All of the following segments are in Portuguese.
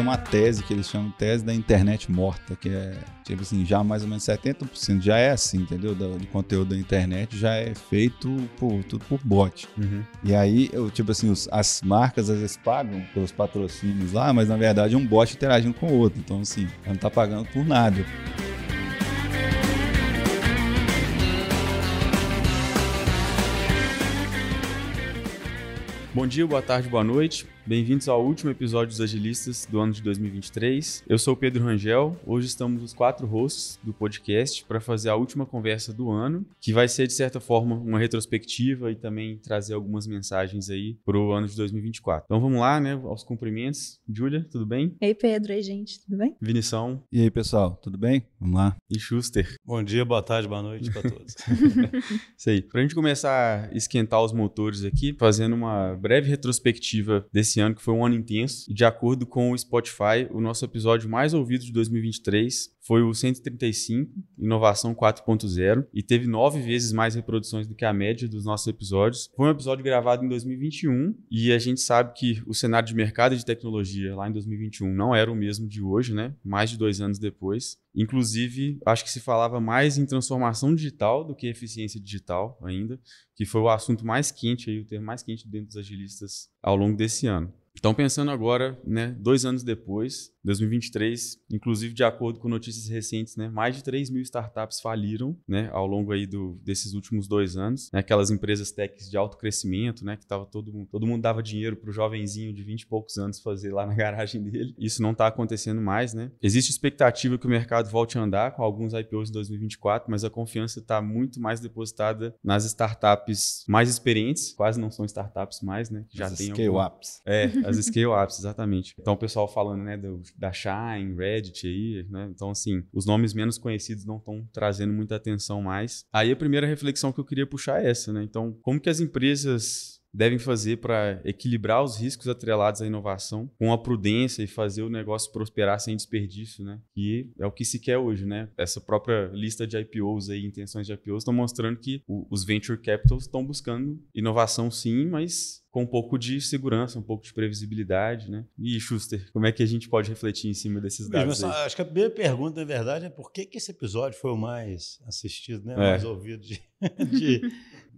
tem uma tese que eles chamam de tese da internet morta, que é, tipo assim, já mais ou menos 70% já é assim, entendeu? Do, do conteúdo da internet já é feito por, tudo por bot. Uhum. E aí, eu, tipo assim, os- as marcas às vezes pagam pelos patrocínios lá, mas na verdade é um bot interagindo com o outro. Então, assim, ela não tá pagando por nada. Bom dia, boa tarde, boa noite. Bem-vindos ao último episódio dos Agilistas do ano de 2023. Eu sou o Pedro Rangel. Hoje estamos os quatro hosts do podcast para fazer a última conversa do ano, que vai ser, de certa forma, uma retrospectiva e também trazer algumas mensagens aí para o ano de 2024. Então vamos lá, né? Aos cumprimentos. Júlia, tudo bem? Ei, Pedro, ei, gente, tudo bem? Vinição E aí, pessoal, tudo bem? Vamos lá. e Schuster. Bom dia, boa tarde, boa noite para todos. Isso aí. Pra gente começar a esquentar os motores aqui, fazendo uma breve retrospectiva desse ano, que foi um ano intenso. E de acordo com o Spotify, o nosso episódio mais ouvido de 2023 foi o 135, Inovação 4.0, e teve nove vezes mais reproduções do que a média dos nossos episódios. Foi um episódio gravado em 2021, e a gente sabe que o cenário de mercado de tecnologia lá em 2021 não era o mesmo de hoje, né? Mais de dois anos depois. Inclusive, acho que se falava mais em transformação digital do que eficiência digital ainda, que foi o assunto mais quente, aí, o termo mais quente dentro dos agilistas ao longo desse ano. Então, pensando agora, né, dois anos depois, 2023, inclusive de acordo com notícias recentes, né, mais de 3 mil startups faliram, né, ao longo aí do, desses últimos dois anos, né, aquelas empresas techs de alto crescimento, né, que tava todo mundo, todo mundo dava dinheiro para o jovenzinho de 20 e poucos anos fazer lá na garagem dele. Isso não está acontecendo mais, né? Existe expectativa que o mercado volte a andar com alguns IPOs em 2024, mas a confiança está muito mais depositada nas startups mais experientes, quase não são startups mais, né, que já Os tem scale-ups. é, as scale-ups, exatamente. Então, o pessoal falando, né, do, da Shine, Reddit aí, né? Então, assim, os nomes menos conhecidos não estão trazendo muita atenção mais. Aí, a primeira reflexão que eu queria puxar é essa, né? Então, como que as empresas devem fazer para equilibrar os riscos atrelados à inovação com a prudência e fazer o negócio prosperar sem desperdício, né? Que é o que se quer hoje, né? Essa própria lista de IPOs aí, intenções de IPOs, estão mostrando que o- os venture capitals estão buscando inovação sim, mas com um pouco de segurança, um pouco de previsibilidade, né? E Schuster, como é que a gente pode refletir em cima desses dados acho que a primeira pergunta, na verdade, é por que, que esse episódio foi o mais assistido, né? É. mais ouvido de, de-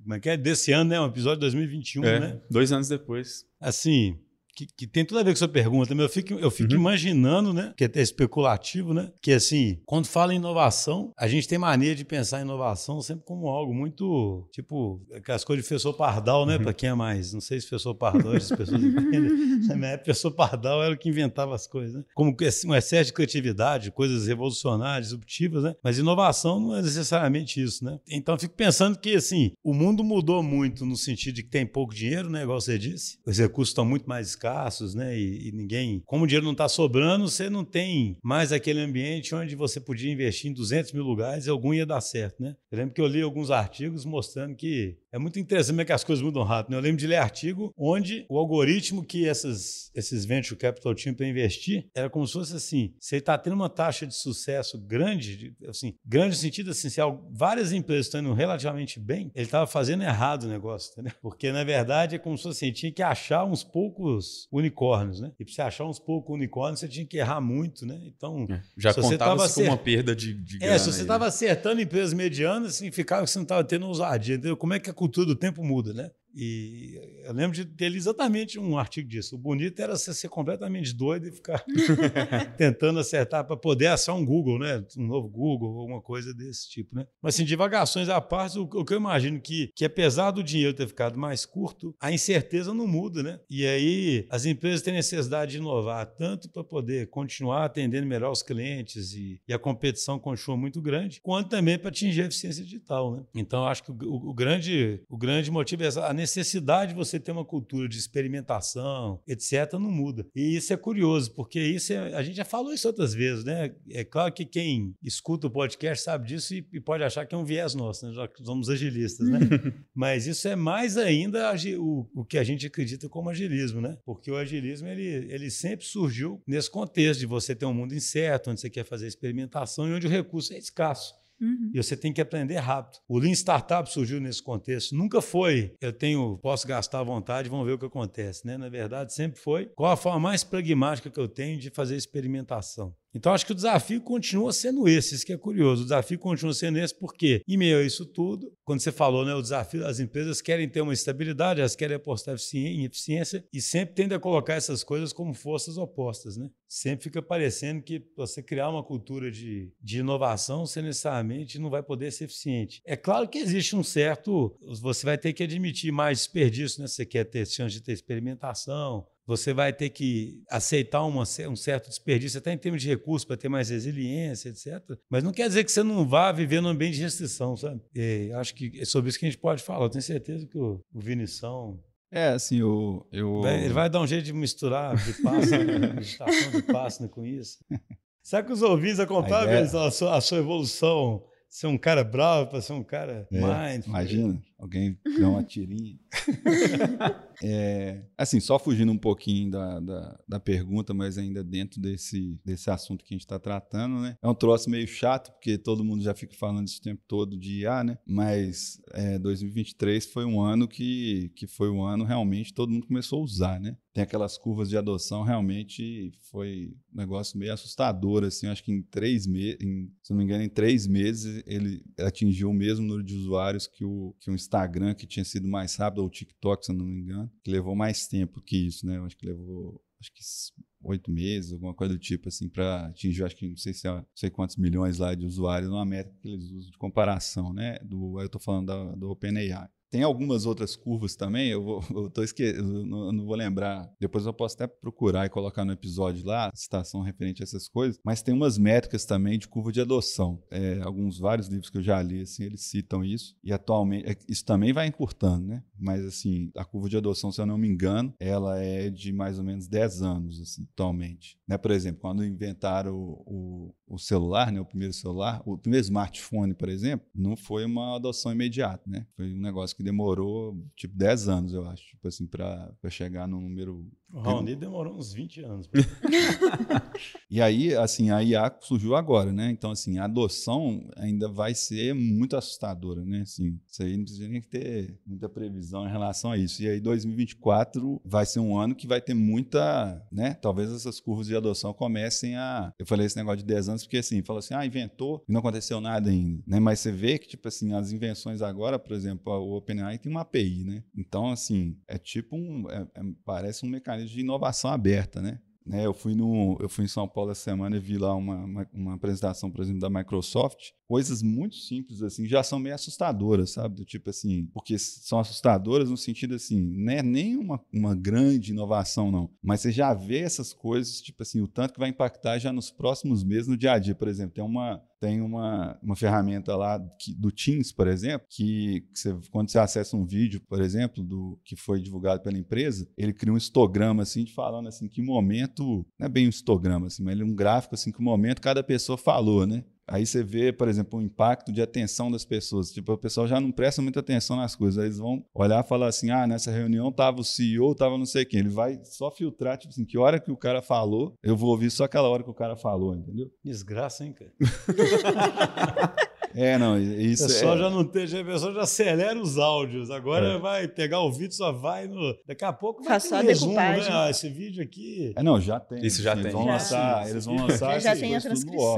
Como é que é? Desse ano, né? Um episódio de 2021, É, né? dois anos depois. Assim, que, que tem tudo a ver com a sua pergunta, mas eu fico, eu fico Uhum. imaginando, né? Que é até especulativo, né? Que assim, quando fala em inovação, a gente tem mania de pensar em inovação sempre como algo muito, tipo, aquelas coisas de professor Pardal, né? Uhum. Para quem é mais, não sei se professor Pardal, as pessoas entendem. Na minha época, professor Pardal era o que inventava as coisas, né? Como assim, um excesso de criatividade, coisas revolucionárias, disruptivas, né? Mas inovação não é necessariamente isso, né? Então, eu fico pensando que, assim, o mundo mudou muito no sentido de que tem pouco dinheiro, né? Igual você disse. Os recursos estão muito mais escassos, né? E, e ninguém... Como o dinheiro não está sobrando, você não tem mais aquele ambiente onde você podia investir em 200 mil lugares e algum ia dar certo, né? Eu lembro que eu li alguns artigos mostrando que é muito interessante como é que as coisas mudam rápido. né? Eu lembro de ler artigo onde o algoritmo que essas, esses venture capital tinham para investir era como se fosse assim: você está tendo uma taxa de sucesso grande, de- assim, grande no sentido assim, se várias empresas estão indo relativamente bem, ele estava fazendo errado o negócio, entendeu? Porque na verdade é como se fosse assim, tinha que achar uns poucos unicórnios, né? E para você achar uns poucos unicórnios, você tinha que errar muito, né? Então. É, Já contava tava com uma perda de, de É, se você aí, né? estava acertando empresas medianas, significava que você não estava tendo ousadia. Entendeu? Como é que a cultura do tempo muda, né? E eu lembro de ter exatamente um artigo disso. O bonito era você ser completamente doido e ficar tentando acertar para poder achar um Google, né? Um novo Google, alguma coisa desse tipo, né? Mas assim, divagações à parte, o, que eu imagino que, que apesar do dinheiro ter ficado mais curto, a incerteza não muda, né? E aí as empresas têm necessidade de inovar tanto para poder continuar atendendo melhor os clientes e, e a competição continua muito grande, quanto também para atingir a eficiência digital, né? Então acho que o, o- o grande, o grande motivo é essa, a necessidade de você ter uma cultura de experimentação, etc., não muda. E isso é curioso, porque isso é- a gente já falou isso outras vezes, né? É claro que quem escuta o podcast sabe disso e, e pode achar que é um viés nosso, né? Já que somos agilistas, né? Mas isso é mais ainda o, o que a gente acredita como agilismo, né? Porque o agilismo ele, ele sempre surgiu nesse contexto de você ter um mundo incerto, onde você quer fazer experimentação e onde o recurso é escasso. Uhum. E você tem que aprender rápido. O Lean Startup surgiu nesse contexto. Nunca foi, eu tenho, posso gastar à vontade, vamos ver o que acontece. Né? Na verdade, sempre foi qual a forma mais pragmática que eu tenho de fazer experimentação. Então, acho que o desafio continua sendo esse, isso que é curioso. O desafio continua sendo esse porque, em meio a isso tudo, quando você falou, né, o desafio, as empresas querem ter uma estabilidade, elas querem apostar em eficiência e sempre tendem a colocar essas coisas como forças opostas. Né? Sempre fica parecendo que você criar uma cultura de, de inovação, você necessariamente não vai poder ser eficiente. É claro que existe um certo. Você vai ter que admitir mais desperdício, né? Você quer ter chance de ter experimentação, você vai ter que aceitar uma, um certo desperdício, até em termos de recursos, para ter mais resiliência, etc. Mas não quer dizer que você não vá viver num ambiente de restrição, sabe? E acho que é sobre isso que a gente pode falar. Eu tenho certeza que o, o Vinição. É, assim, eu. eu... Ele vai dar um jeito de misturar Vipassana, meditação Vipassana com isso. Será que os ouvintes acompanham a, a, sua, a sua evolução? Ser um cara bravo para ser um cara é, mindful. Imagina, alguém dá uma tirinha. É, assim, só fugindo um pouquinho da, da, da, pergunta, mas ainda dentro desse, desse assunto que a gente está tratando, né? É um troço meio chato, porque todo mundo já fica falando isso o tempo todo de IA, né? Mas é, 2023 foi um ano que, que foi um ano realmente todo mundo começou a usar, né? Tem aquelas curvas de adoção, realmente foi um negócio meio assustador, assim. Acho que em três meses, se não me engano, em três meses ele atingiu o mesmo número de usuários que o, que o Instagram, que tinha sido mais rápido, ou o TikTok, se não me engano que levou mais tempo que isso, né? Acho que levou acho que oito meses, alguma coisa do tipo, assim, para atingir, acho que não sei se é, sei quantos milhões lá de usuários numa métrica que eles usam de comparação, né? Do, eu estou falando da, do OpenAI. Tem algumas outras curvas também, eu, vou, eu tô esquecendo, não, não, vou lembrar. Depois eu posso até procurar e colocar no episódio lá, citação referente a essas coisas. Mas tem umas métricas também de curva de adoção. É, alguns, vários livros que eu já li, assim, eles citam isso. E atualmente, é, isso também vai encurtando, né? Mas, assim, a curva de adoção, se eu não me engano, ela é de mais ou menos 10 anos, assim, atualmente. Né? Por exemplo, quando inventaram o, o, o celular, né? O primeiro celular, o primeiro smartphone, por exemplo, não foi uma adoção imediata, né? Foi um negócio que que demorou tipo 10 anos, eu acho, tipo assim, para chegar no número. O Raoni demorou uns 20 anos. e aí, assim, a IA surgiu agora, né? Então, assim, a adoção ainda vai ser muito assustadora, né? Assim, isso aí não precisa nem ter muita previsão em relação a isso. E aí, 2024 vai ser um ano que vai ter muita, né? Talvez essas curvas de adoção comecem a. Eu falei esse negócio de 10 anos porque, assim, fala assim, ah, inventou e não aconteceu nada ainda, né? Mas você vê que, tipo assim, as invenções agora, por exemplo, o Open OpenAI tem uma API, né? Então, assim, é tipo um. É, é, parece um mecanismo de inovação aberta, né? Né, eu, fui no, eu fui em São Paulo essa semana e vi lá uma, uma, uma, apresentação, por exemplo, da Microsoft. Coisas muito simples, assim, já são meio assustadoras, sabe? Do tipo assim, porque são assustadoras no sentido assim, não é nem uma, uma grande inovação, não. Mas você já vê essas coisas, tipo assim, o tanto que vai impactar já nos próximos meses, no dia a dia. Por exemplo, tem uma, tem uma, uma ferramenta lá que, do Teams, por exemplo, que, que você, quando você acessa um vídeo, por exemplo, do que foi divulgado pela empresa, ele cria um histograma assim, de falando assim que momento, não é bem um histograma assim, mas ele é um gráfico assim que momento cada pessoa falou, né? Aí você vê, por exemplo, o impacto de atenção das pessoas. Tipo, o pessoal já não presta muita atenção nas coisas. Aí eles vão olhar e falar assim: ah, nessa reunião tava o CEO, tava não sei quem. Ele vai só filtrar, tipo assim, que hora que o cara falou, eu vou ouvir só aquela hora que o cara falou, entendeu? Desgraça, hein, cara? É, não, isso. O pessoal é... já não tem, a pessoa já acelera os áudios. Agora é. vai pegar o vídeo, só vai no. Daqui a pouco vai ter um resumo, né? Ah, esse vídeo aqui. É, não, já tem. Isso já eles tem. Vão já. Lançar, eles vão lançar. Já tem a transcrição.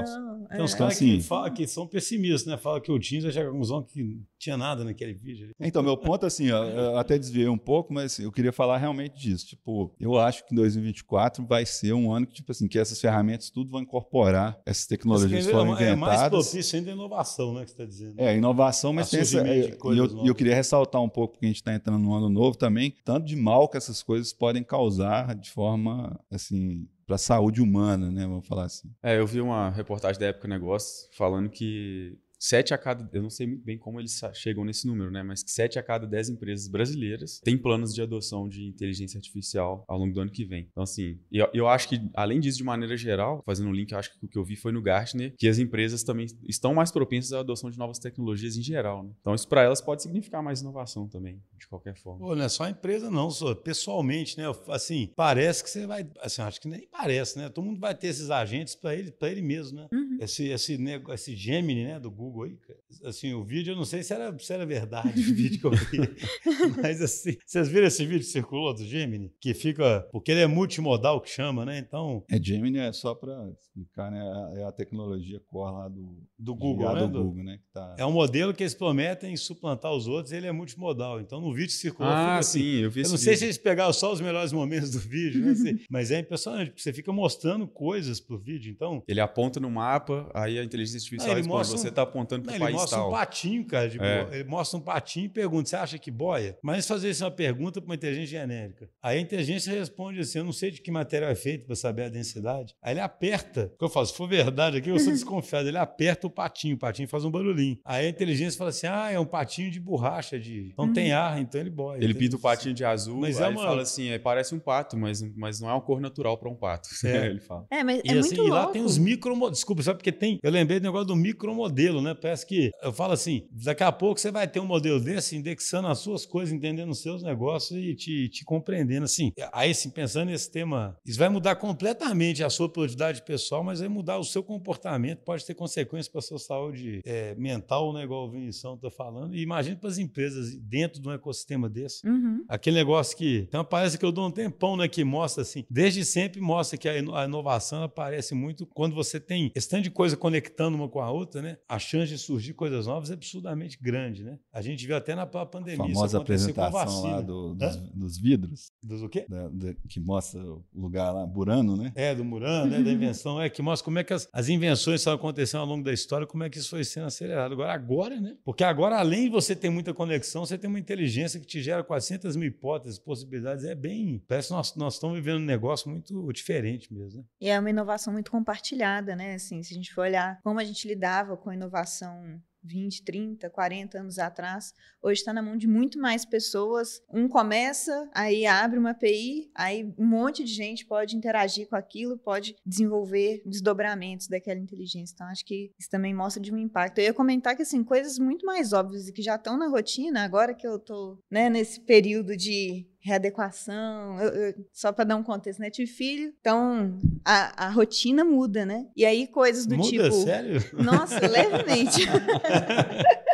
Tem uns é. caras que, fala, que são pessimistas, né? Fala que o Teams vai chegar à conclusão que tinha nada naquele vídeo. Então, meu ponto, assim, ó, eu até desviei um pouco, mas eu queria falar realmente disso. Tipo, eu acho que 2024 vai ser um ano que, tipo assim, que essas ferramentas tudo vão incorporar essas tecnologias que foram inventadas. É mais propício ainda a inovação, né, que você está dizendo. É, inovação, mas tem essa, é, e eu, eu, queria ressaltar um pouco, porque a gente está entrando no ano novo também, tanto de mal que essas coisas podem causar de forma, assim, para a saúde humana, né? Vamos falar assim. É, eu vi uma reportagem da Época Negócios falando que sete a cada, eu não sei muito bem como eles chegam nesse número, né? Mas que sete a cada dez empresas brasileiras têm planos de adoção de inteligência artificial ao longo do ano que vem. Então, assim, eu, eu acho que, além disso, de maneira geral, fazendo um link, eu acho que o que eu vi foi no Gartner, que as empresas também estão mais propensas à adoção de novas tecnologias em geral, né? Então, isso para elas pode significar mais inovação também, de qualquer forma. Pô, não é só a empresa, não, só pessoalmente, né? Assim, parece que você vai, assim, acho que nem parece, né? Todo mundo vai ter esses agentes para ele, para ele mesmo, né? Uhum. Esse, esse, esse Gemini, né, do Google Google aí, cara. Assim, o vídeo, eu não sei se era, se era verdade o vídeo que eu vi. Mas assim, vocês viram esse vídeo que circulou do Gemini? Que fica. Porque ele é multimodal que chama, né? Então. É Gemini é só para explicar, né? É a tecnologia core lá do, do Google, né? Do Google, né? Tá... É um modelo que eles prometem suplantar os outros, ele é multimodal. Então no vídeo circulou. Ah, assim, sim, eu vi Eu não sei se eles pegaram só os melhores momentos do vídeo, né? mas é impressionante, porque você fica mostrando coisas pro vídeo. Então. Ele aponta no mapa, aí a inteligência artificial não, responde, você está apontando para o país Ele mostra tal. um patinho, cara. De é. Ele mostra um patinho e pergunta: você acha que boia? Mas fazer isso é uma pergunta para uma inteligência genérica. Aí a inteligência responde assim: eu não sei de que material é feito para saber a densidade. Aí ele aperta. O que eu faço? Se for verdade aqui, eu sou desconfiado. Ele aperta o patinho, o patinho faz um barulhinho. Aí a inteligência fala assim: ah, é um patinho de borracha, de. Então tem Uhum. ar, então ele boia. Ele pinta o patinho de azul, Mas aí é ele uma- fala assim, é, parece um pato, mas, mas não é uma cor natural para um pato. É. ele fala. É, mas E, é assim, muito e lá louco. tem os micromodelos. Desculpa, sabe porque tem. Eu lembrei do negócio do micromodelo, né? Parece que. Eu falo assim: daqui a pouco você vai ter um modelo desse indexando as suas coisas, entendendo os seus negócios e te, te compreendendo. Assim, aí, assim, pensando nesse tema, isso vai mudar completamente a sua produtividade pessoal, mas vai mudar o seu comportamento, pode ter consequências para a sua saúde é, mental, né? Igual o Vinição está falando. E imagine para as empresas dentro de um ecossistema desse. Uhum. Aquele negócio que. Então parece que eu dou um tempão, né? Que mostra assim. Desde sempre mostra que a ino- a inovação aparece muito quando você tem esse tanto de coisa conectando uma com a outra, né? A chance de surgir coisas novas é absurdamente grande, né? A gente viu até na própria A pandemia. isso famosa a apresentação vacina. lá do- dos, dos vidros, Dos o quê? da- da- que mostra o lugar lá, Burano, né? É, do Murano, né, da invenção, é que mostra como é que as, as invenções estão acontecendo ao longo da história, como é que isso foi sendo acelerado. Agora, agora, né? Porque agora, além de você ter muita conexão, você tem uma inteligência que te gera 400 mil hipóteses, possibilidades. É bem. Parece que nós, nós estamos vivendo um negócio muito diferente mesmo, né? E é uma inovação muito compartilhada, né? Assim, se a gente for olhar como a gente lidava com a inovação 20, 30, 40 anos atrás, hoje está na mão de muito mais pessoas. Um começa, aí abre uma API, aí um monte de gente pode interagir com aquilo, pode desenvolver desdobramentos daquela inteligência. Então, acho que isso também mostra de um impacto. Eu ia comentar que, assim, coisas muito mais óbvias e que já estão na rotina, agora que eu tô né, nesse período de readequação, eu- eu- só para dar um contexto, né? Tive filho, então a, a rotina muda, né? E aí coisas do Muda, tipo. sério? Nossa, levemente.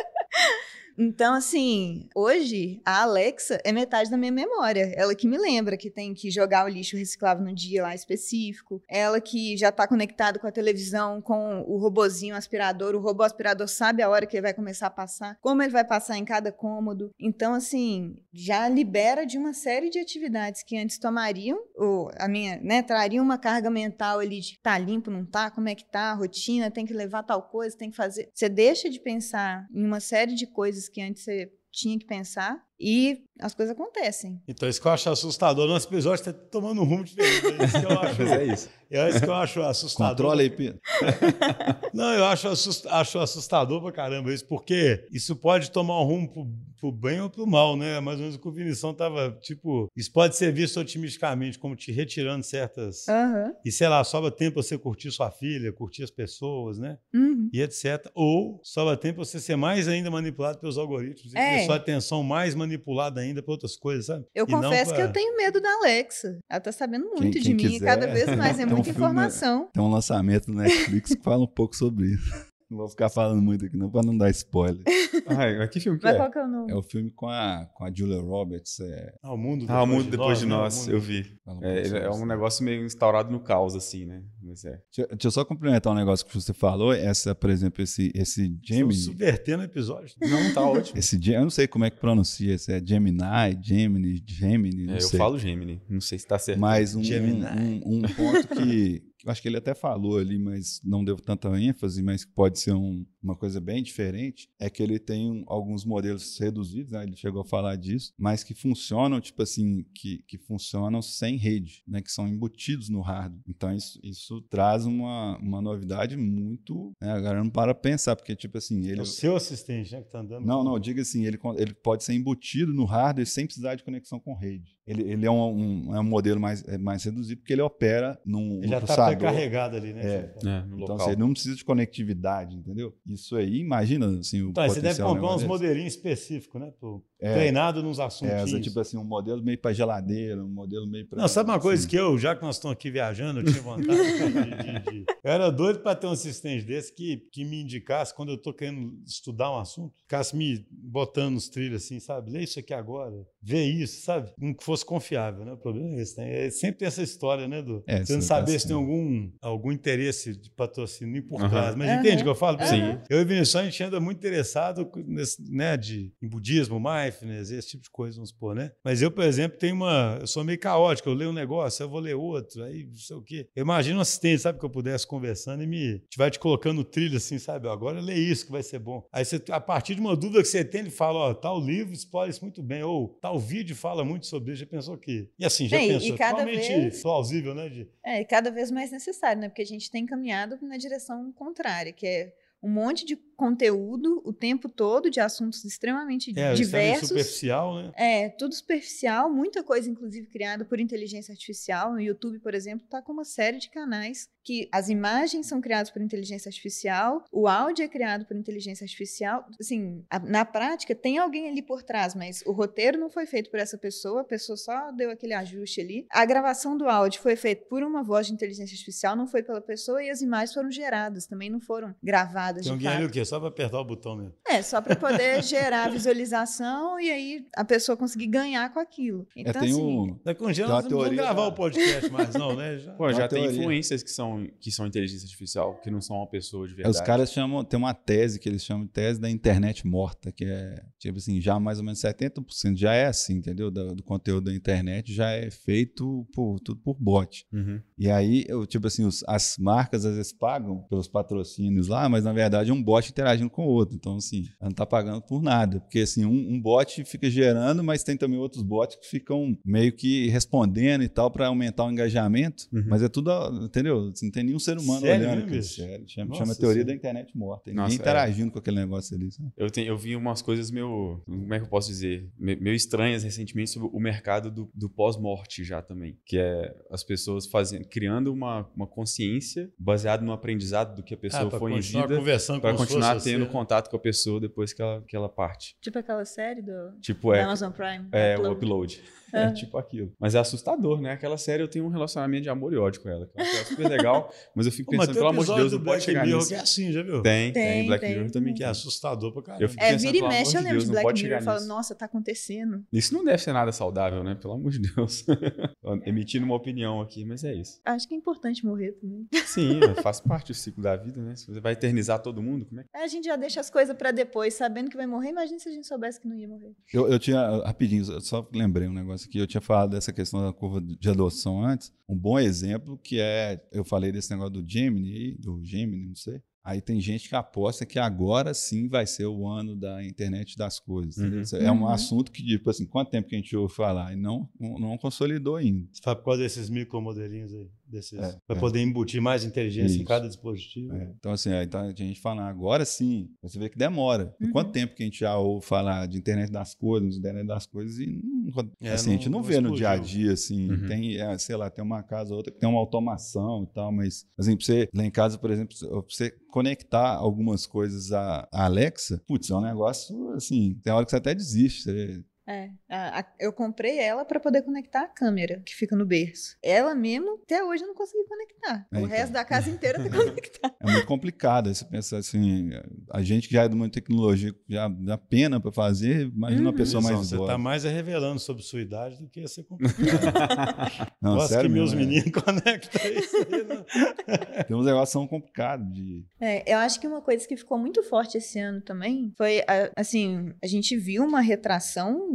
Então, assim, hoje a Alexa é metade da minha memória. Ela que me lembra que tem que jogar o lixo reciclável no dia lá específico. Ela que já está conectada com a televisão, com o robozinho aspirador. O robô aspirador sabe a hora que ele vai começar a passar, como ele vai passar em cada cômodo. Então, assim, já libera de uma série de atividades que antes tomariam, ou a minha, né, trariam uma carga mental ali de tá limpo, não tá, como é que tá, rotina, tem que levar tal coisa, tem que fazer. Você deixa de pensar em uma série de coisas que antes você tinha que pensar e as coisas acontecem. Então, isso que eu acho assustador. Nosso episódio está tomando um rumo diferente. É isso que eu acho, Mas é isso. é isso que eu acho assustador. Controla aí, Pedro. Não, eu acho, assust- acho assustador pra caramba isso, porque isso pode tomar um rumo pro, pro bem ou pro mal, né? Mais ou menos o que o Vinição tava, tipo, isso pode ser visto otimisticamente como te retirando certas. Aham. E sei lá, sobra tempo pra você curtir sua filha, curtir as pessoas, né? Uhum. E etc. Ou sobra tempo pra você ser mais ainda manipulado pelos algoritmos e É. ter sua atenção mais manipulada ainda pra outras coisas, sabe? Eu E confesso que pra- eu tenho medo da Alexa. Ela tá sabendo muito Quem- de quem mim, quiser. cada vez mais. É Tem um muita filme- informação. Tem um lançamento no Netflix que fala um pouco sobre isso. Não vou ficar falando muito aqui, não, pra não dar spoiler. Ai, mas que filme que Mas é? qual que é o nome? É o filme com a, com a Julia Roberts. É, Ah, o mundo Ah, o mundo depois de né? O nós, mundo- eu vi. É, é um negócio meio instaurado no caos, assim, né? Mas é. Deixa, deixa eu só complementar um negócio que você falou. Essa, por exemplo, esse, esse Gemini. subvertendo o episódio. Não, tá ótimo. Esse, eu não sei como é que pronuncia. Se é Gemini, Gemini, Gemini, não É, eu sei. falo Gemini, não sei se tá certo. Mas um, Gemini. um, um ponto que acho que ele até falou ali, mas não deu tanta ênfase, mas que pode ser um- uma coisa bem diferente, é que ele tem um- alguns modelos reduzidos, né? ele chegou a falar disso, mas que funcionam, tipo assim, que, que funcionam sem rede, né? que são embutidos no hardware. Então isso, isso traz uma, uma novidade muito... Né? A galera não para pensar, porque tipo assim, É ele... o seu assistente, né? Que tá andando. Não, não, diga assim, ele, ele pode ser embutido no hardware sem precisar de conexão com rede. Ele, ele é, um, um- é um modelo mais, é mais reduzido porque ele opera num, Ele já está processador. pré-carregado ali, né? É. É, no Então, local. você não precisa de conectividade, entendeu? Isso aí, imagina, assim, o Então, você deve comprar uns modelinhos específicos, né? Pro, É. Treinado nos assuntos. É, tipo assim, um modelo meio para geladeira, um modelo meio para. Não, sabe uma coisa que eu, já que nós estamos aqui viajando, eu tinha vontade de, de- de- Eu era doido para ter um assistente desse que, que me indicasse, quando eu estou querendo estudar um assunto, ficasse me botando nos trilhos assim, sabe? Lê isso aqui agora, vê isso, sabe? Um que fosse confiável, né? O problema é esse, né? É, sempre tem essa história, né? Do, É, você não saber se tem algum, algum interesse de patrocínio por trás. Mas Aham. entende o que eu falo? Sim. Eu e Vinícius, a gente anda muito interessado nesse, né, de, em budismo, mindfulness, esse tipo de coisa, vamos supor, né? Mas eu, por exemplo, tenho uma. Eu sou meio caótico, eu leio um negócio, eu vou ler outro, aí não sei o quê. Eu imagino um assistente, sabe, que eu pudesse conversando e me. Te vai te colocando trilho assim, sabe? Agora lê isso que vai ser bom. Aí você, a partir de uma dúvida que você tem, ele fala: ó, tal livro explora isso muito bem, ou tal vídeo fala muito sobre isso. Já pensou que. E assim, já É, e pensou. cada Totalmente vez- plausível, né? De, É, cada vez mais necessário, né? Porque a gente tem caminhado na direção contrária, que é um monte de conteúdo o tempo todo de assuntos extremamente é, diversos. superficial, né? É, tudo superficial, muita coisa, inclusive, criada por inteligência artificial. No YouTube, por exemplo, está com uma série de canais que as imagens são criadas por inteligência artificial, o áudio é criado por inteligência artificial. Assim, a- na prática, tem alguém ali por trás, mas o roteiro não foi feito por essa pessoa, a pessoa só deu aquele ajuste ali. A gravação do áudio foi feita por uma voz de inteligência artificial, não foi pela pessoa, e as imagens foram geradas, também não foram gravadas Tem de alguém ali fato. o quê? Só para apertar o botão mesmo. É, só para poder gerar visualização e aí a pessoa conseguir ganhar com aquilo. É, Então, tem assim, um, Tem uma nós não vamos teoria gravar da- o podcast mais, não, né? Já. Pô, já tem influências que são, que são inteligência artificial, que não são uma pessoa de É, verdade. Os caras chamam, tem uma tese que eles chamam de tese da internet morta, que é, tipo assim, já mais ou menos 70% já é assim, entendeu? Do, do conteúdo da internet já é feito por, tudo por bot. Uhum. E aí, eu, tipo assim, os- as marcas às vezes pagam pelos patrocínios lá, mas na verdade é um bot interagindo com o outro. Então, assim, ela não tá pagando por nada. Porque, assim, um, um bot fica gerando, mas tem também outros bots que ficam meio que respondendo e tal para aumentar o engajamento. Uhum. Mas é tudo, entendeu? Assim, não tem nenhum ser humano Sério olhando? Sério. Chama, Nossa chama a teoria Senhora. da internet morta. Ninguém Nossa, é. interagindo com aquele negócio ali, sabe? Eu, tenho, eu vi umas coisas meio. Como é que eu posso dizer? Me- Meio estranhas recentemente sobre o mercado do, do pós-morte já também. Que é as pessoas fazendo, criando uma, uma consciência baseada no aprendizado do que a pessoa Ah, foi em continuar vida. conversando Pra como se continuar tendo né? contato com a pessoa depois que ela, que ela parte. tipo aquela série do Tipo, da é, Amazon Prime. é o Upload. É Aham. tipo aquilo. Mas é assustador, né? Aquela série eu tenho um relacionamento de amor e ódio com ela. que ela super legal, mas eu fico Pô, mas pensando, tem pelo amor de Deus, não pode Black chegar Mirror nisso. que é assim, já viu? Tem, tem, Tem, Black tem. Mirror também Que que é é. assustador pra caramba. Eu fico É, pensando, vira e pelo mexe, amor eu de lembro Deus, de não Black pode Mirror chegar e falo, nisso. nossa, tá acontecendo. Isso não deve ser nada saudável, né? Pelo amor de Deus. Emitindo uma opinião aqui, mas é isso. Acho que é importante morrer também. Sim, faz parte do ciclo da vida, né? Se você vai eternizar todo mundo, como é que. A gente já deixa as coisas pra depois, sabendo que vai morrer. Imagina se a gente soubesse que não ia morrer. Eu, eu tinha, rapidinho, eu só lembrei um negócio aqui. Eu tinha falado dessa questão da curva de adoção antes. Um bom exemplo que é, eu falei desse negócio do Gemini, do Gemini, não sei. Aí tem gente que aposta que agora sim vai ser o ano da internet das coisas. Uhum. É um Uhum. assunto que, tipo assim, quanto tempo que a gente ouve falar? E não, não, não consolidou ainda. Você fala por causa desses micromodelinhos aí. Desses, É, pra é. poder embutir mais inteligência em Isso. cada dispositivo. É, Então, assim, aí tá a gente falando, agora sim, você vê que demora. Uhum. Quanto tempo que a gente já ouve falar de internet das coisas, internet das coisas, e não, É, assim, a gente não- não não vê no dia a explodiu. dia, assim, Uhum. tem, é, sei lá, tem uma casa ou outra que tem uma automação e tal, mas, assim, pra você, lá em casa, por exemplo, pra você conectar algumas coisas à à Alexa, putz, é um negócio, assim, tem hora que você até desiste, você- É, a- a- eu comprei ela pra poder conectar a câmera que fica no berço. Ela mesmo, até hoje, eu não consegui conectar. É, o então. resto da casa inteira tá conectada. é muito complicado, você pensa assim, a gente que já é de uma tecnologia, já dá pena pra fazer, imagina uma Uhum. pessoa mais você idosa. tá mais é revelando sobre sua idade do que ser complicado. Não, Gosto sério que meus é. meninos conectam isso aí. né? Tem uns negócios são complicados de. É, eu acho que uma coisa que ficou muito forte esse ano também foi, a- assim, a gente viu uma retração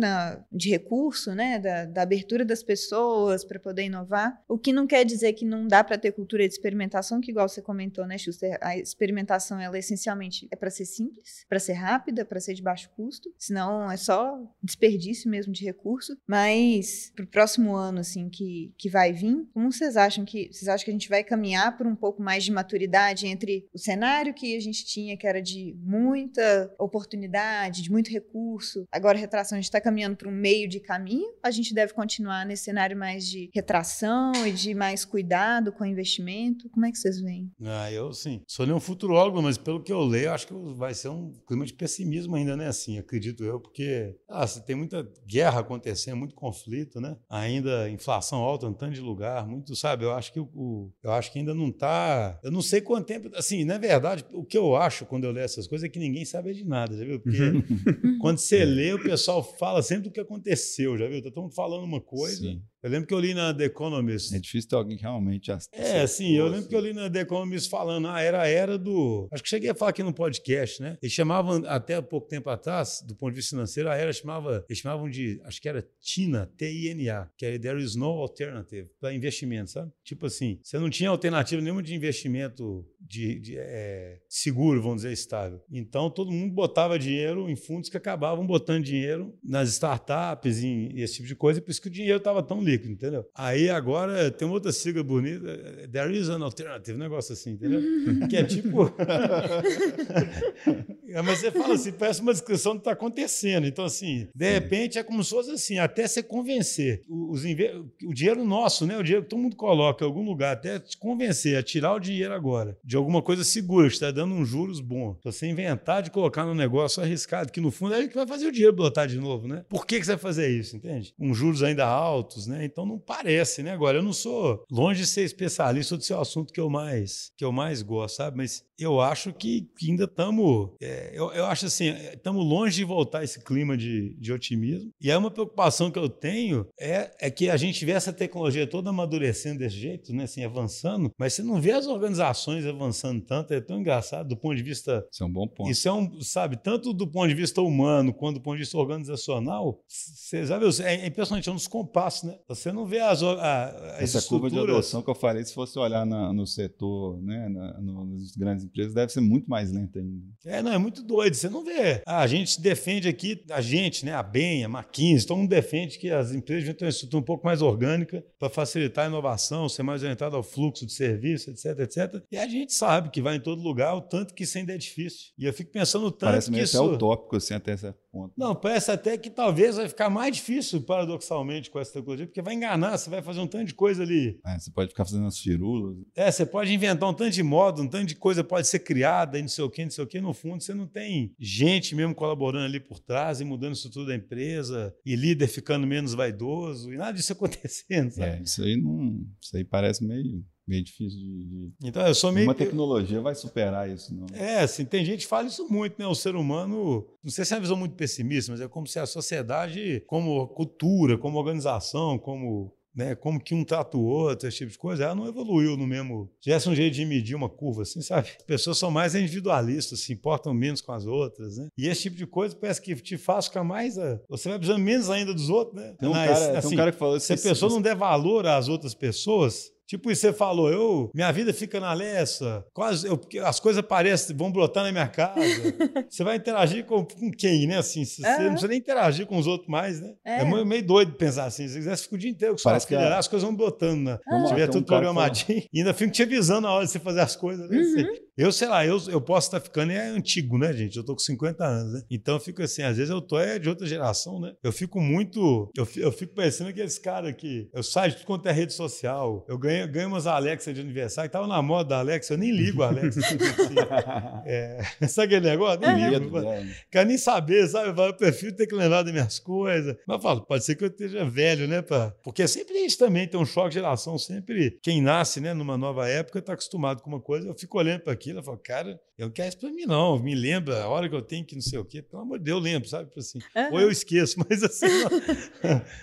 de recurso, né, da, da abertura das pessoas para poder inovar, o que não quer dizer que não dá para ter cultura de experimentação, que igual você comentou, né, Schuster, a experimentação, ela essencialmente é para ser simples, para ser rápida, para ser de baixo custo, senão é só desperdício mesmo de recurso, mas pro próximo ano, assim, que, que vai vir, como vocês acham que, vocês acham que a gente vai caminhar por um pouco mais de maturidade entre o cenário que a gente tinha, que era de muita oportunidade, de muito recurso, agora a retração, a gente está caminhando para um meio de caminho? A gente deve continuar nesse cenário mais de retração e de mais cuidado com o investimento? Como é que vocês veem? Ah, eu sim. Sou nenhum futurólogo, mas pelo que eu leio, acho que vai ser um clima de pessimismo ainda, né? Assim, acredito eu, porque ah, tem muita guerra acontecendo, muito conflito, né? Ainda inflação alta em tanto de lugar, muito, sabe? Eu acho que o, eu acho que ainda não está. Eu não sei quanto tempo. Assim, na verdade, o que eu acho quando eu leio essas coisas é que ninguém sabe de nada, já viu? Porque uhum. quando você lê, o pessoal fala sempre do que aconteceu, já viu? Tá todo mundo falando uma coisa. Sim. Eu lembro que eu li na The Economist. É difícil ter alguém que realmente. É, sim. Eu lembro que eu li na The Economist falando, ah, era a era do. Acho que cheguei a falar aqui no podcast, né? Eles chamavam, até pouco tempo atrás, do ponto de vista financeiro, a era chamava. Eles chamavam de. Acho que era TINA, T-I-N-A, que é There is no alternative, para investimento, sabe? Tipo assim, você não tinha alternativa nenhuma de investimento de, de é, seguro, vamos dizer, estável. Então todo mundo botava dinheiro em fundos que acabavam botando dinheiro nas startups, em esse tipo de coisa, por isso que o dinheiro estava tão líquido líquido, entendeu? Aí agora tem uma outra sigla bonita, there is an alternative, um negócio assim, entendeu? que é tipo. É, mas você fala assim, parece uma descrição do que está acontecendo. Então, assim, de repente é como se fosse assim, até você convencer. Os, o dinheiro nosso, né? O dinheiro que todo mundo coloca em algum lugar, até te convencer a tirar o dinheiro agora de alguma coisa segura, que está dando uns juros bons. Se você inventar de colocar num negócio arriscado, que no fundo é que vai fazer o dinheiro brotar de novo, né? Por que, que você vai fazer isso, entende? Com juros ainda altos, né? Então não parece, né? Agora, eu não sou longe de ser especialista do seu assunto que eu mais, que eu mais gosto, sabe? Mas eu acho que, ainda estamos. É, eu, eu acho assim, estamos longe de voltar esse clima de, de otimismo. E é uma preocupação que eu tenho é, é que a gente vê essa tecnologia toda amadurecendo desse jeito, né? Assim, avançando, mas você não vê as organizações avançando tanto, é tão engraçado do ponto de vista. Isso é um bom ponto. Isso é um, sabe, tanto do ponto de vista humano quanto do ponto de vista organizacional, você sabe, é, é impressionante, é um descompasso, né? Você não vê as, a, as Essa curva de adoção que eu falei, se fosse olhar na, no setor, né, na, no, nos grandes empresas, deve ser muito mais lenta ainda. É, não, é muito doido. Você não vê. Ah, a gente defende aqui, a gente, né, a BEM, a McKinsey, todo mundo defende que as empresas devem ter uma estrutura um pouco mais orgânica para facilitar a inovação, ser mais orientado ao fluxo de serviço, etc, etc. E a gente sabe que vai em todo lugar, o tanto que isso ainda é difícil. E eu fico pensando o tanto Parece que isso... Parece utópico, assim, até essa ponto. Não, parece até que talvez vai ficar mais difícil, paradoxalmente, com essa tecnologia, porque vai enganar, você vai fazer um tanto de coisa ali. É, você pode ficar fazendo as firulas. É, você pode inventar um tanto de modo, um tanto de coisa pode ser criada e não sei o quê, não sei o quê. No fundo, você não tem gente mesmo colaborando ali por trás e mudando isso tudo da empresa, e líder ficando menos vaidoso, e nada disso acontecendo, sabe? É, isso aí não. Isso aí parece meio meio difícil de, de... Então, eu sou meio. Uma tecnologia vai superar isso, não? É, assim, tem gente que fala isso muito, né? O ser humano, não sei se é uma visão muito pessimista, mas é como se a sociedade, como cultura, como organização, como. Né, como que um trata o outro, esse tipo de coisa, ela não evoluiu no mesmo. Tivesse um jeito de medir uma curva, assim, sabe? As pessoas são mais individualistas, se importam menos com as outras, né? E esse tipo de coisa parece que te faz ficar mais. A... Você vai precisando menos ainda dos outros, né? Tem um, cara, assim, tem um assim, cara que falou Se a pessoa não der valor às outras pessoas, Tipo, você falou, eu, minha vida fica na Lessa, quase, eu, as coisas aparecem, vão brotar na minha casa. você vai interagir com, com quem, né? Assim, você uhum. não precisa nem interagir com os outros mais, né? É, é meio, doido pensar assim. Se você quiser, fica o dia inteiro com sua filha, é. as coisas vão brotando, né? Se tiver tudo um programadinho. E ainda fico te avisando na hora de você fazer as coisas, né? Uhum. Eu, sei lá, eu, eu posso estar ficando é antigo, né, gente? Eu tô com 50 anos, né? Então eu fico assim, às vezes eu tô é de outra geração, né? Eu fico muito. Eu, eu fico pensando aqueles caras que. Eu saio de tudo quanto é rede social. Eu ganho, ganho umas Alexa de aniversário, tava na moda da Alexa, eu nem ligo a Alexa. é, sabe aquele negócio? Nem ligo. Né? Quero nem saber, sabe? Eu prefiro ter que lembrar das minhas coisas. Mas eu falo, pode ser que eu esteja velho, né? Pra... Porque é sempre isso também, tem um choque de geração. Sempre quem nasce né, numa nova época está acostumado com uma coisa. Eu fico olhando para aquilo e falo, cara, eu não quero isso para mim, não. Me lembra a hora que eu tenho que não sei o quê. Pelo amor de Deus, eu lembro, sabe? Tipo assim. Uhum. Ou eu esqueço, mas assim.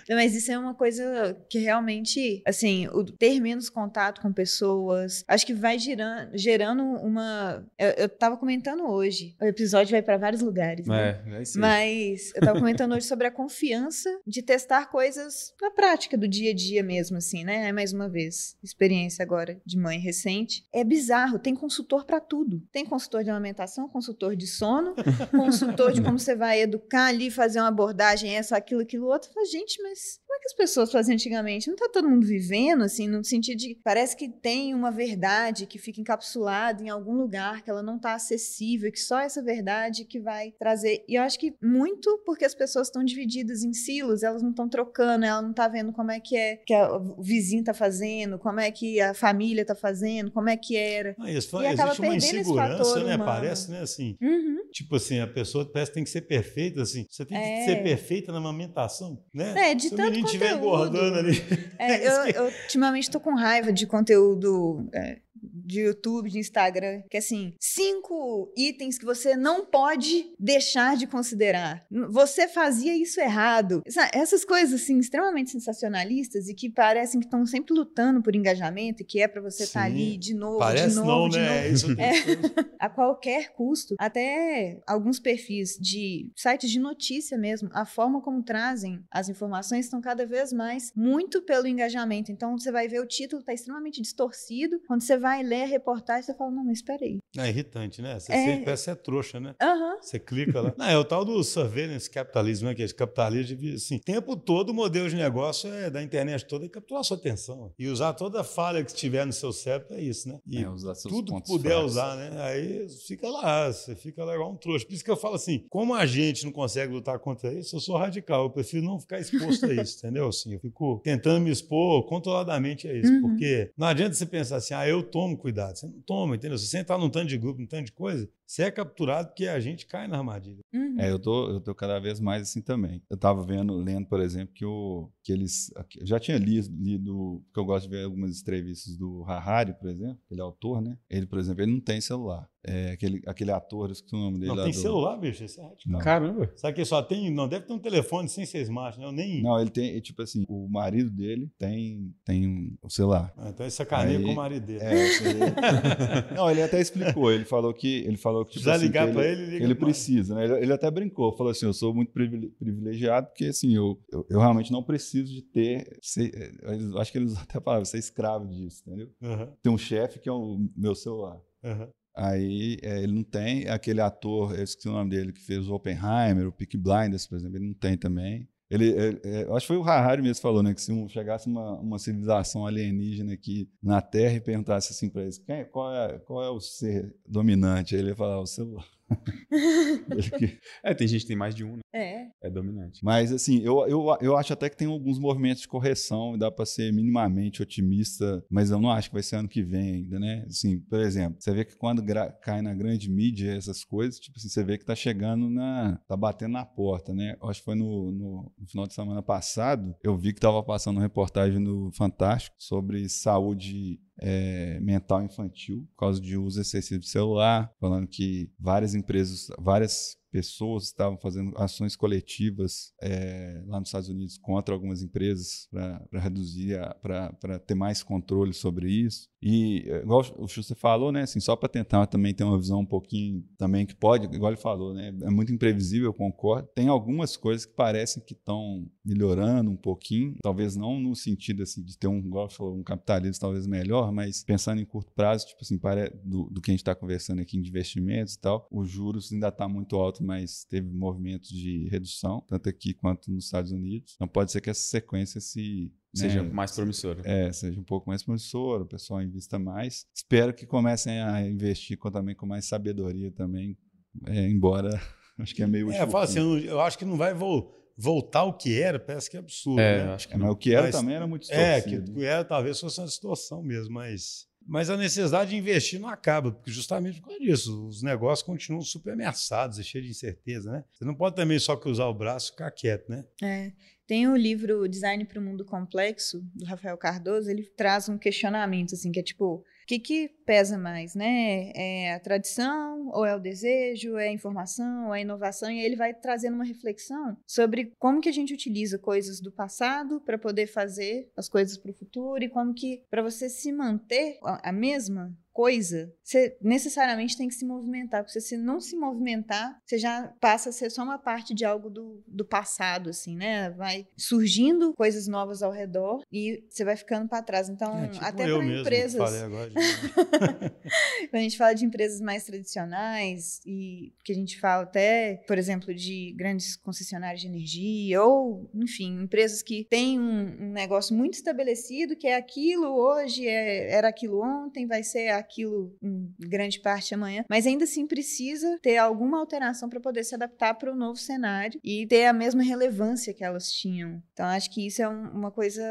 não, mas isso é uma coisa que realmente, assim, o ter menos contato com pessoas, acho que vai gerando, gerando uma. Eu, eu tava comentando hoje, o episódio vai para vários lugares, né? É, ser. Mas eu tava comentando hoje sobre a confiança de testar coisas na prática do dia a dia mesmo, assim, né? Mais uma vez, experiência agora de mãe recente. É bizarro, tem consultor para tudo. Tem consultor de alimentação, consultor de sono, consultor de como você vai educar ali, fazer uma abordagem, essa, aquilo, aquilo outro. Fala, gente, mas como é que as pessoas faziam antigamente? Não tá todo mundo vivendo, assim, no sentido de parece que tem uma verdade que fica encapsulada em algum lugar, que ela não tá acessível, que só essa verdade que vai trazer. E eu acho que muito porque as pessoas estão divididas em silos, elas não estão trocando, ela não tá vendo como é que é que o vizinho tá fazendo, como é que a família tá fazendo, como é que era. Ah, isso, E acaba existe uma perdendo esse insegurança, fator né? humano. Parece, né? Assim, Uhum. tipo assim, a pessoa parece que tem que ser perfeita, assim. Você tem que É. ser perfeita na amamentação, né? É, de o tanto estiver conteúdo. engordando ali. É, eu, eu ultimamente tô com raiva de conteúdo é, de YouTube, de Instagram, que é assim, cinco itens que você não pode deixar de considerar. Você fazia isso errado. Essa- Essas coisas assim extremamente sensacionalistas e que parecem que estão sempre lutando por engajamento e que é pra você estar Sim. ali de novo, Parece de novo, não, de né? novo. É eu a qualquer custo. Até alguns perfis de sites de notícia mesmo, a forma como trazem as informações estão cada vez mais muito pelo engajamento. Então você vai ver o título está extremamente distorcido. Quando você vai ler a reportagem, você fala: não, mas espera aí. É irritante, né? Você É. sempre parece que você é trouxa, né? Você clica lá. Não, é o tal do surveillance capitalismo, né? Que é esse capitalismo, de, assim, o tempo todo o modelo de negócio é da internet toda é capturar sua atenção. E usar toda a falha que tiver no seu cérebro é isso, né? E É, usar seus tudo que puder fracos. usar, né? Aí fica lá, você fica lá igual um trouxa. Por isso que eu falo assim, como a gente não consegue lutar contra isso, eu sou radical, eu prefiro não ficar exposto a isso, entendeu? Assim, eu fico tentando me expor controladamente a isso, Uhum. porque não adianta você pensar assim, ah, eu tomo cuidado. Você não toma, entendeu? Se você entrar num tanto de grupo, num tanto de coisa, você é capturado porque a gente cai na armadilha. Uhum. É, eu tô, eu tô cada vez mais assim também. Eu tava vendo, lendo, por exemplo, que, o, que eles. Eu já tinha lido, lido, que eu gosto de ver algumas entrevistas do Harari, por exemplo, aquele autor, né? Ele, por exemplo, ele não tem celular. É aquele, aquele ator, eu esqueci o nome dele Não lá. tem do- celular, bicho? Isso é. Não. Caramba. Sabe que só tem. Não, deve ter um telefone sem ser smart, né? Eu nem. Não, ele tem, tipo assim, o marido dele tem, tem um- o celular. Ah, então ele sacaneia Aí- com o marido dele. É, aí- não, ele até explicou. Ele falou que ele falou que tipo, Precisa assim, ligar que pra ele, ele, liga ele precisa, né? Ele, ele até brincou, falou assim: eu sou muito privile- privilegiado porque assim eu, eu, eu realmente não preciso de ter. Ser, eu acho que eles até a palavra ser escravo disso, entendeu? Aham, Tem um chefe que é o meu celular. aham. Aí é, ele não tem aquele ator, eu esqueci o nome dele, que fez o Oppenheimer, o Peaky Blinders, por exemplo, ele não tem também. Ele, ele- é, eu acho que foi o Harari mesmo que falou, né? Que se um- chegasse uma, uma civilização alienígena aqui na Terra e perguntasse assim para eles, quem, qual, é, qual é o ser dominante? Aí ele ia falar, o celular. É, tem gente que tem mais de um, né? É. É dominante. Mas, assim, eu, eu, eu acho até que tem alguns movimentos de correção, dá para ser minimamente otimista, mas eu não acho que vai ser ano que vem ainda, né? Assim, por exemplo, você vê que quando cai na grande mídia essas coisas, tipo assim, você vê que tá chegando na. tá batendo na porta, né? Eu acho que foi no, no, no final de semana passado, eu vi que tava passando uma reportagem no Fantástico sobre saúde é, mental infantil por causa de uso excessivo de celular, falando que várias empresas, várias pessoas estavam fazendo ações coletivas é, lá nos Estados Unidos contra algumas empresas para reduzir, para ter mais controle sobre isso. E, é, igual o Schuster falou, né, assim, só para tentar também ter uma visão um pouquinho também que pode, igual ele falou, né, é muito imprevisível, eu concordo. Tem algumas coisas que parecem que estão melhorando um pouquinho, talvez não no sentido assim de ter um, igual um capitalismo talvez melhor, mas pensando em curto prazo, tipo assim, do, do que a gente está conversando aqui de investimentos e tal, os juros ainda está muito alto, mas teve movimentos de redução, tanto aqui quanto nos Estados Unidos. Então pode ser que essa sequência se Seja né, mais promissora. é, seja um pouco mais promissor, o pessoal invista mais. Espero que comecem a investir com, também com mais sabedoria também, é, embora acho que é meio É, eu falo assim, eu, eu acho que não vai vol- voltar ao que era, parece que é absurdo. É, né? acho que É, mas não. o que era Mas- também era muito É, que distorcido. o que era talvez fosse uma distorção mesmo, mas. Mas a necessidade de investir não acaba, porque justamente por causa disso, os negócios continuam super ameaçados e cheios de incerteza, né? Você não pode também só cruzar o braço e ficar quieto, né? É. Tem o livro Design para o Mundo Complexo, do Rafael Cardoso, ele traz um questionamento, assim, que é tipo, o que, que pesa mais, né? É a tradição, ou é o desejo, é a informação, ou é a inovação? E aí ele vai trazendo uma reflexão sobre como que a gente utiliza coisas do passado para poder fazer as coisas para o futuro e como que, para você se manter a mesma coisa, você necessariamente tem que se movimentar, porque se não se movimentar, você já passa a ser só uma parte de algo do, do passado, assim, né? Vai surgindo coisas novas ao redor e você vai ficando para trás. Então, É, tipo até para mesmo, empresas. que falei agora. Quando a gente fala de empresas mais tradicionais e que a gente fala até, por exemplo, de grandes concessionários de energia ou, enfim, empresas que têm um, um negócio muito estabelecido que é aquilo hoje, é, era aquilo ontem, vai ser aquilo em grande parte amanhã, mas ainda assim precisa ter alguma alteração para poder se adaptar para o novo cenário e ter a mesma relevância que elas tinham. Então, acho que isso é um, uma coisa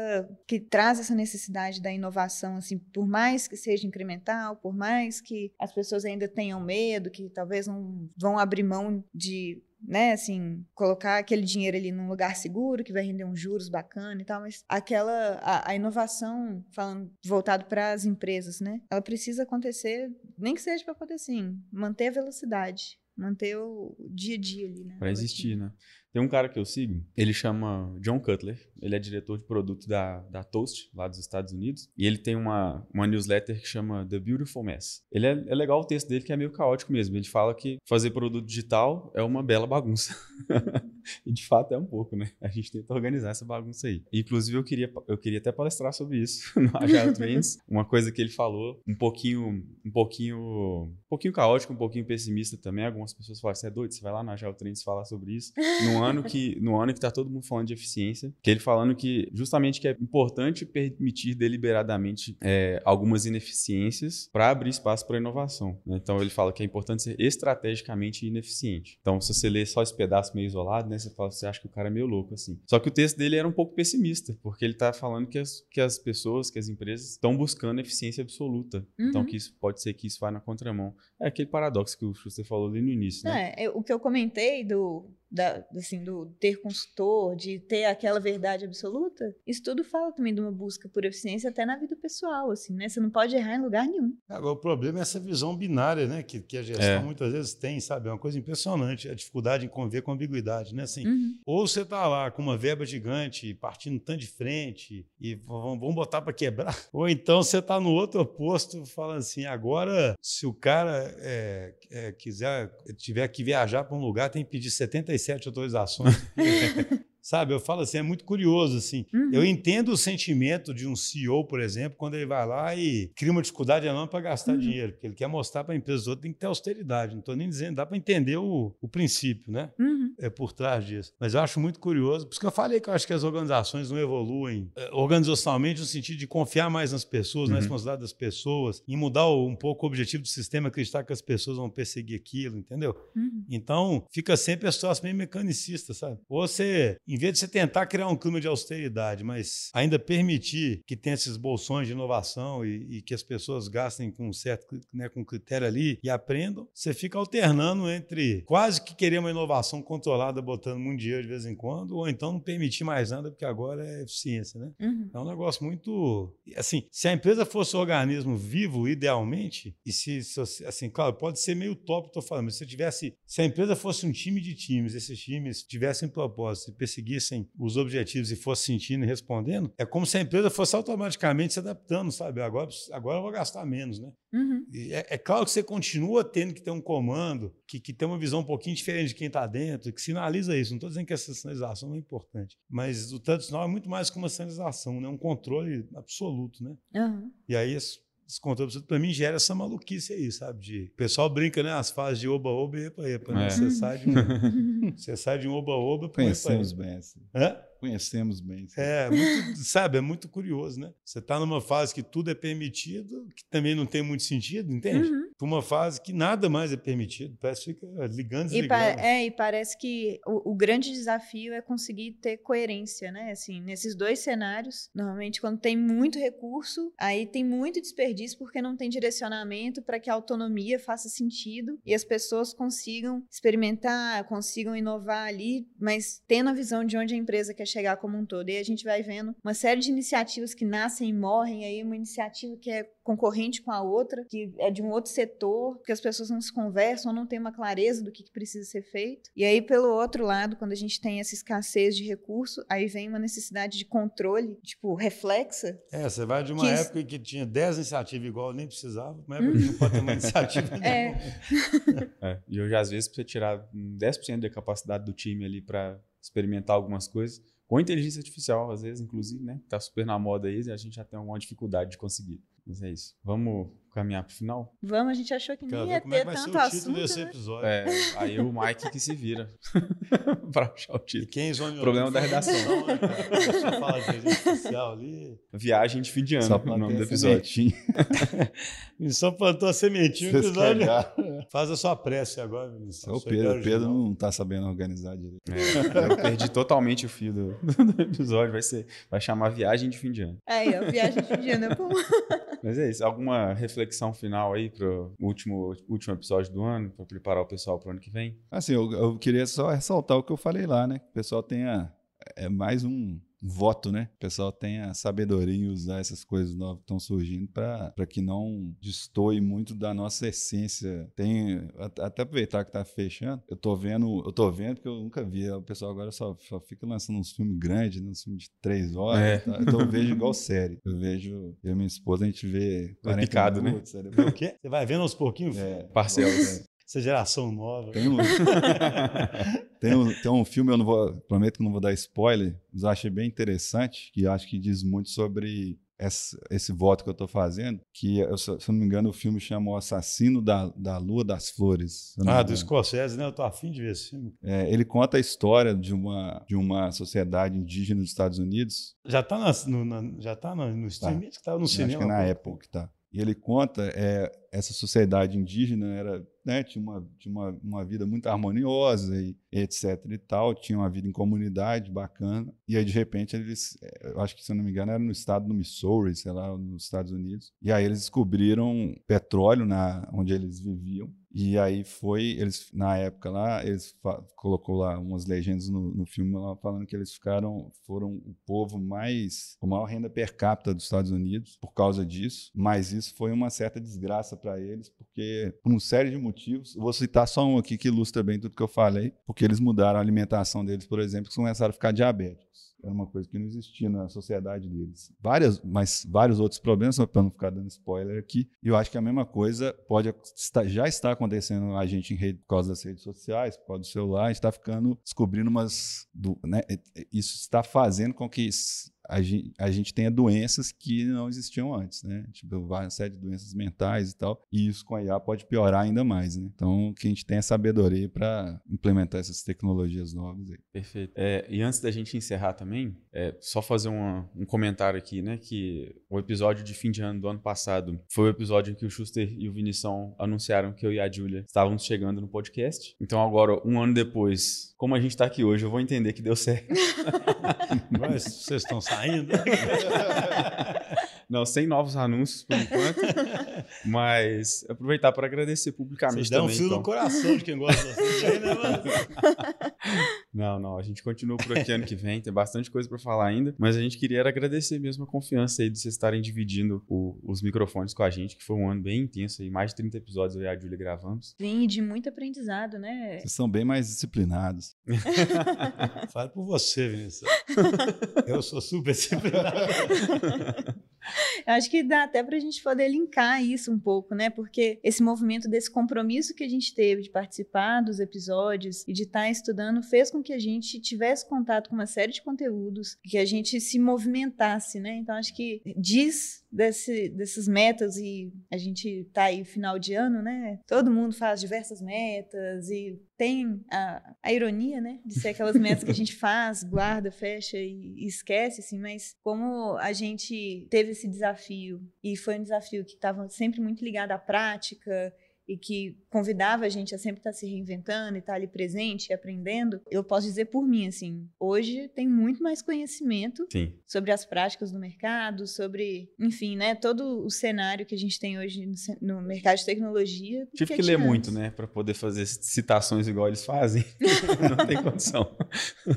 que traz essa necessidade da inovação, assim, por mais que seja incremental, por mais que as pessoas ainda tenham medo, que talvez não vão abrir mão de né, assim, colocar aquele dinheiro ali num lugar seguro que vai render uns juros bacana e tal, mas aquela a, a inovação falando voltado para as empresas, né? Ela precisa acontecer, nem que seja para poder assim, manter a velocidade, manter o dia a dia ali, né? Para existir, né? Tem um cara que eu sigo, ele chama John Cutler, ele é diretor de produto da, da Toast, lá dos Estados Unidos, e ele tem uma, uma newsletter que chama The Beautiful Mess. Ele é, é legal o texto dele, que é meio caótico mesmo. Ele fala que fazer produto digital é uma bela bagunça. e de fato é um pouco, né? A gente tenta organizar essa bagunça aí. Inclusive, eu queria, eu queria até palestrar sobre isso no Agile Trends. Uma coisa que ele falou, um pouquinho, um pouquinho, um pouquinho caótico, um pouquinho pessimista também. Algumas pessoas falam, você é doido, você vai lá no Agile Trends falar sobre isso. Num ano que no ano que tá todo mundo falando de eficiência, que ele falando que justamente que é importante permitir deliberadamente é, algumas ineficiências para abrir espaço para inovação. Né? Então ele fala que é importante ser estrategicamente ineficiente. Então se você lê só esse pedaço meio isolado, né, você fala, você acha que o cara é meio louco assim. Só que o texto dele era um pouco pessimista, porque ele tá falando que as, que as pessoas, que as empresas estão buscando eficiência absoluta. Então, uhum. Então que isso pode ser que isso vá na contramão. É aquele paradoxo que o Schuster falou ali no início, né? É, o que eu comentei do da, assim, do ter consultor, de ter aquela verdade absoluta, isso tudo fala também de uma busca por eficiência até na vida pessoal, assim, né? Você não pode errar em lugar nenhum. Agora, o problema é essa visão binária, né? Que, que a gestão é. muitas vezes tem, sabe? É uma coisa impressionante, a dificuldade em conviver com ambiguidade, né? Assim, uhum. ou você tá lá com uma verba gigante, partindo tanto de frente, e vamos botar para quebrar, ou então você tá no outro oposto, falando assim, agora, se o cara é, é, quiser, tiver que viajar para um lugar, tem que pedir 75 sete autorizações. Sabe, eu falo assim, é muito curioso assim. Uhum. Eu entendo o sentimento de um CEO, por exemplo, quando ele vai lá e cria uma dificuldade enorme para gastar uhum. dinheiro, porque ele quer mostrar para a empresa toda tem que ter austeridade. Não estou nem dizendo, dá para entender o, o princípio, né? Uhum. É por trás disso. Mas eu acho muito curioso, por isso que eu falei que eu acho que as organizações não evoluem é, organizacionalmente no sentido de confiar mais nas pessoas, na uhum. responsabilidade das pessoas, e mudar um pouco o objetivo do sistema, acreditar que as pessoas vão perseguir aquilo, entendeu? Uhum. Então, fica sempre a situação meio mecanicista, sabe? Ou você em vez de você tentar criar um clima de austeridade, mas ainda permitir que tenha esses bolsões de inovação e, e que as pessoas gastem com um certo né, com critério ali e aprendam, você fica alternando entre quase que querer uma inovação controlada, botando muito dinheiro de vez em quando, ou então não permitir mais nada, porque agora é eficiência, né? Uhum. É um negócio muito. Assim, se a empresa fosse um organismo vivo, idealmente, e se, assim, claro, pode ser meio top, estou falando, mas se tivesse. Se a empresa fosse um time de times, esses times tivessem propósito e seguissem os objetivos e fossem sentindo e respondendo, é como se a empresa fosse automaticamente se adaptando, sabe? Agora, agora eu vou gastar menos, né? Uhum. É, é, claro que você continua tendo que ter um comando que, que tem uma visão um pouquinho diferente de quem está dentro, que sinaliza isso. Não estou dizendo que essa sinalização não é importante, mas o tradicional é muito mais que uma sinalização, né? um controle absoluto, né? Uhum. E aí esse controle para mim gera essa maluquice aí, sabe? De, o pessoal brinca, né? As fases de oba-oba e epa-epa. Né? É. Você, sai de um, você sai de um oba-oba para um Conhecemos bem assim. Hã? Conhecemos bem. Sim. É, muito, sabe? É muito curioso, né? Você está numa fase que tudo é permitido, que também não tem muito sentido, entende? Uhum. Uma fase que nada mais é permitido. Parece que fica ligando e desligando. É, e parece que o, o, grande desafio é conseguir ter coerência, né? Assim, nesses dois cenários, normalmente quando tem muito recurso, aí tem muito desperdício porque não tem direcionamento para que a autonomia faça sentido e as pessoas consigam experimentar, consigam inovar ali, mas tendo a visão de onde a empresa quer chegar como um todo. E a gente vai vendo uma série de iniciativas que nascem e morrem, aí uma iniciativa que é concorrente com a outra, que é de um outro setor, que as pessoas não se conversam, não tem uma clareza do que, que precisa ser feito. E aí, pelo outro lado, quando a gente tem essa escassez de recurso, aí vem uma necessidade de controle, tipo, reflexa. É, você vai de uma que... época que tinha 10 iniciativas igual, nem precisava, uma época que não pode ter uma iniciativa é. é. E hoje, às vezes, precisa tirar 10% da capacidade do time ali para experimentar algumas coisas com inteligência artificial, às vezes, inclusive, né? Tá super na moda aí e a gente já tem uma dificuldade de conseguir. Mas é isso. Vamos caminhar pro final? Vamos, a gente achou que Quero nem ia como é ter que vai ser tanto o título assunto. desse né? episódio. É, aí o Mike que se vira pra achar o E título. quem zone Problema da redação. né, cara? A pessoa fala de ali. Viagem de fim de ano, Só o nome do episódio. O Vinícius plantou a sementinha, o vocês episódio. Faz a sua prece agora, É o Pedro, o Pedro não tá sabendo organizar direito. É, eu perdi totalmente o fio do, do episódio. Vai, ser, vai chamar Viagem de fim de ano. Aí, ó, viagem de fim de ano é bom. Mas é isso. Alguma reflexão final aí pro último, último episódio do ano, para preparar o pessoal pro ano que vem? Assim, eu, eu queria só ressaltar o que eu falei lá, né? Que o pessoal tenha. É mais um voto, né? O pessoal tenha sabedoria em usar essas coisas novas que estão surgindo para que não destoie muito da nossa essência. Tem. at- Até aproveitar que tá fechando, eu tô vendo, eu tô vendo porque eu nunca vi. O pessoal agora só, só fica lançando uns filmes grandes, né? uns filmes de três horas. É. tal. Então eu vejo igual série. Eu vejo, eu e minha esposa, a gente vê 40 picado, né? minutos, Vê depois- o quê? Você vai vendo aos pouquinhos? É, Parcelas. Essa geração nova. Tem um, tem, um, tem um filme, eu não vou, prometo que não vou dar spoiler, mas eu achei bem interessante, que acho que diz muito sobre esse, esse voto que eu tô fazendo, que, eu, se eu não me engano, o filme chama O Assassino da, da Lua das Flores. Ah, do. Scorsese, né? Eu tô afim de ver esse filme. É, ele conta a história de uma, de uma sociedade indígena dos Estados Unidos, Já tá, na, no, já tá no, no streaming? Acho que tava no acho cinema. que é na. Apple que tá. E ele conta, é, essa sociedade indígena era, né, tinha, uma, tinha uma, uma vida muito harmoniosa e etc e tal, tinha uma vida em comunidade bacana. E aí, de repente, eles, é, eu acho que, se eu não me engano, era no estado do Missouri, sei lá, nos Estados Unidos. E aí eles descobriram petróleo na, onde eles viviam. E aí foi, eles na época lá, eles colocou lá umas legendas no, no filme lá falando que eles ficaram, foram o povo mais, com maior renda per capita dos Estados Unidos por causa disso, mas isso foi uma certa desgraça para eles, porque por uma série de motivos, vou citar só um aqui que ilustra bem tudo que eu falei, porque eles mudaram a alimentação deles, por exemplo, que começaram a ficar diabéticos. Era uma coisa que não existia na sociedade deles. Várias, mas vários outros problemas, para não ficar dando spoiler aqui. E eu acho que a mesma coisa pode já está acontecendo a gente em rede por causa das redes sociais, por causa do celular, a gente está ficando descobrindo umas. do- né, isso está fazendo com que a gente, a gente tenha doenças que não existiam antes, né? Tipo, várias série de doenças mentais e tal. E isso com a IA pode piorar ainda mais, né? Então, que a gente tenha sabedoria para implementar essas tecnologias novas aí. Perfeito. É, e antes da gente encerrar também, é, só fazer uma- um comentário aqui, né? Que o episódio de fim de ano do ano passado foi o episódio em que o Schuster e o Vinição anunciaram que eu e a Júlia estávamos chegando no podcast. Então agora, um ano depois, como a gente tá aqui hoje, eu vou entender que deu certo. Mas vocês estão saindo? Não, sem novos anúncios por enquanto. mas aproveitar para agradecer publicamente Vocês dão um também. fio então. no coração de quem gosta de vocês aí, né, mano? Não, não, a gente continua por aqui ano que vem, tem bastante coisa pra falar ainda, mas a gente queria era agradecer mesmo a confiança aí de vocês estarem dividindo o- os microfones com a gente, que foi um ano bem intenso aí, mais de 30 episódios eu e a Júlia gravamos. Sim, de muito aprendizado, né? Vocês são bem mais disciplinados. Fale por você, Vinícius. Eu sou super. Eu acho que dá até pra gente poder linkar isso um pouco, né? Porque esse movimento desse compromisso que a gente teve de participar dos episódios e de estar estudando fez com que a gente tivesse contato com uma série de conteúdos, que a gente se movimentasse, né? Então acho que diz desse, dessas metas e a gente tá aí final de ano, né? Todo mundo faz diversas metas e tem a, a ironia, né? De ser aquelas metas que a gente faz, guarda, fecha e, e esquece, assim, mas como a gente teve esse desafio e foi um desafio que estava sempre muito ligado à prática e que convidava a gente a sempre estar se reinventando e estar ali presente e aprendendo, eu posso dizer por mim, assim, hoje tem muito mais conhecimento Sim. sobre as práticas do mercado, sobre, enfim, né, todo o cenário que a gente tem hoje no, no mercado de tecnologia. Tive que ler muito, né, Pra poder fazer citações igual eles fazem. Não tem condição.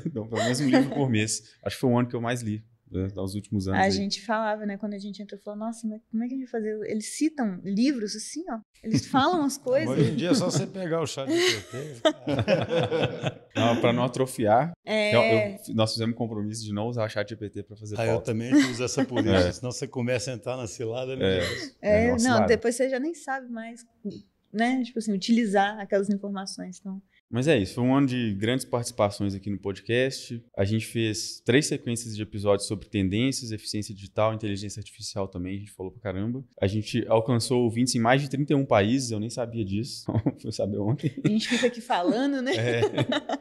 Então, pelo menos um livro por mês. Acho que foi o ano que eu mais li, né, últimos anos. A aí. gente falava, né, quando a gente entrou, falou, nossa, mas como é que a gente vai fazer? Eles citam livros assim, ó. Eles falam as coisas. Hoje em dia é só você pegar o chat de PT. Não, pra não atrofiar, É, eu- eu- nós fizemos um compromisso de não usar o chat GPT pra fazer Ah, eu também uso essa política, É. senão você começa a entrar na cilada. Né? É. é, é não, cilada. depois você já nem sabe mais, né, tipo assim, utilizar aquelas informações. Então, Mas é isso, foi um ano de grandes participações aqui no podcast. A gente fez três sequências de episódios sobre tendências, eficiência digital, inteligência artificial também, a gente falou pra caramba. A gente alcançou ouvintes em mais de 31 países, eu nem sabia disso, fui saber ontem. A gente fica aqui falando, né? É.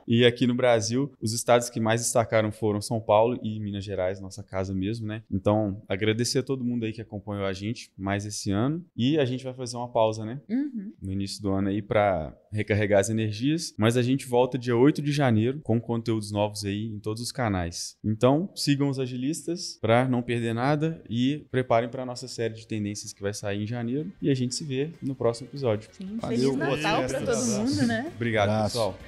E aqui no Brasil, os estados que mais destacaram foram São Paulo e Minas Gerais, nossa casa mesmo, né? Então, agradecer a todo mundo aí que acompanhou a gente mais esse ano. E a gente vai fazer uma pausa, né? Uhum. No início do ano aí para recarregar as energias. Mas a gente volta dia 8 de janeiro com conteúdos novos aí em todos os canais. Então, sigam os agilistas para não perder nada e preparem para nossa série de tendências que vai sair em janeiro. E a gente se vê no próximo episódio. Sim, Valeu, Feliz Natal pra todo mundo, né? Obrigado, Abraço. pessoal.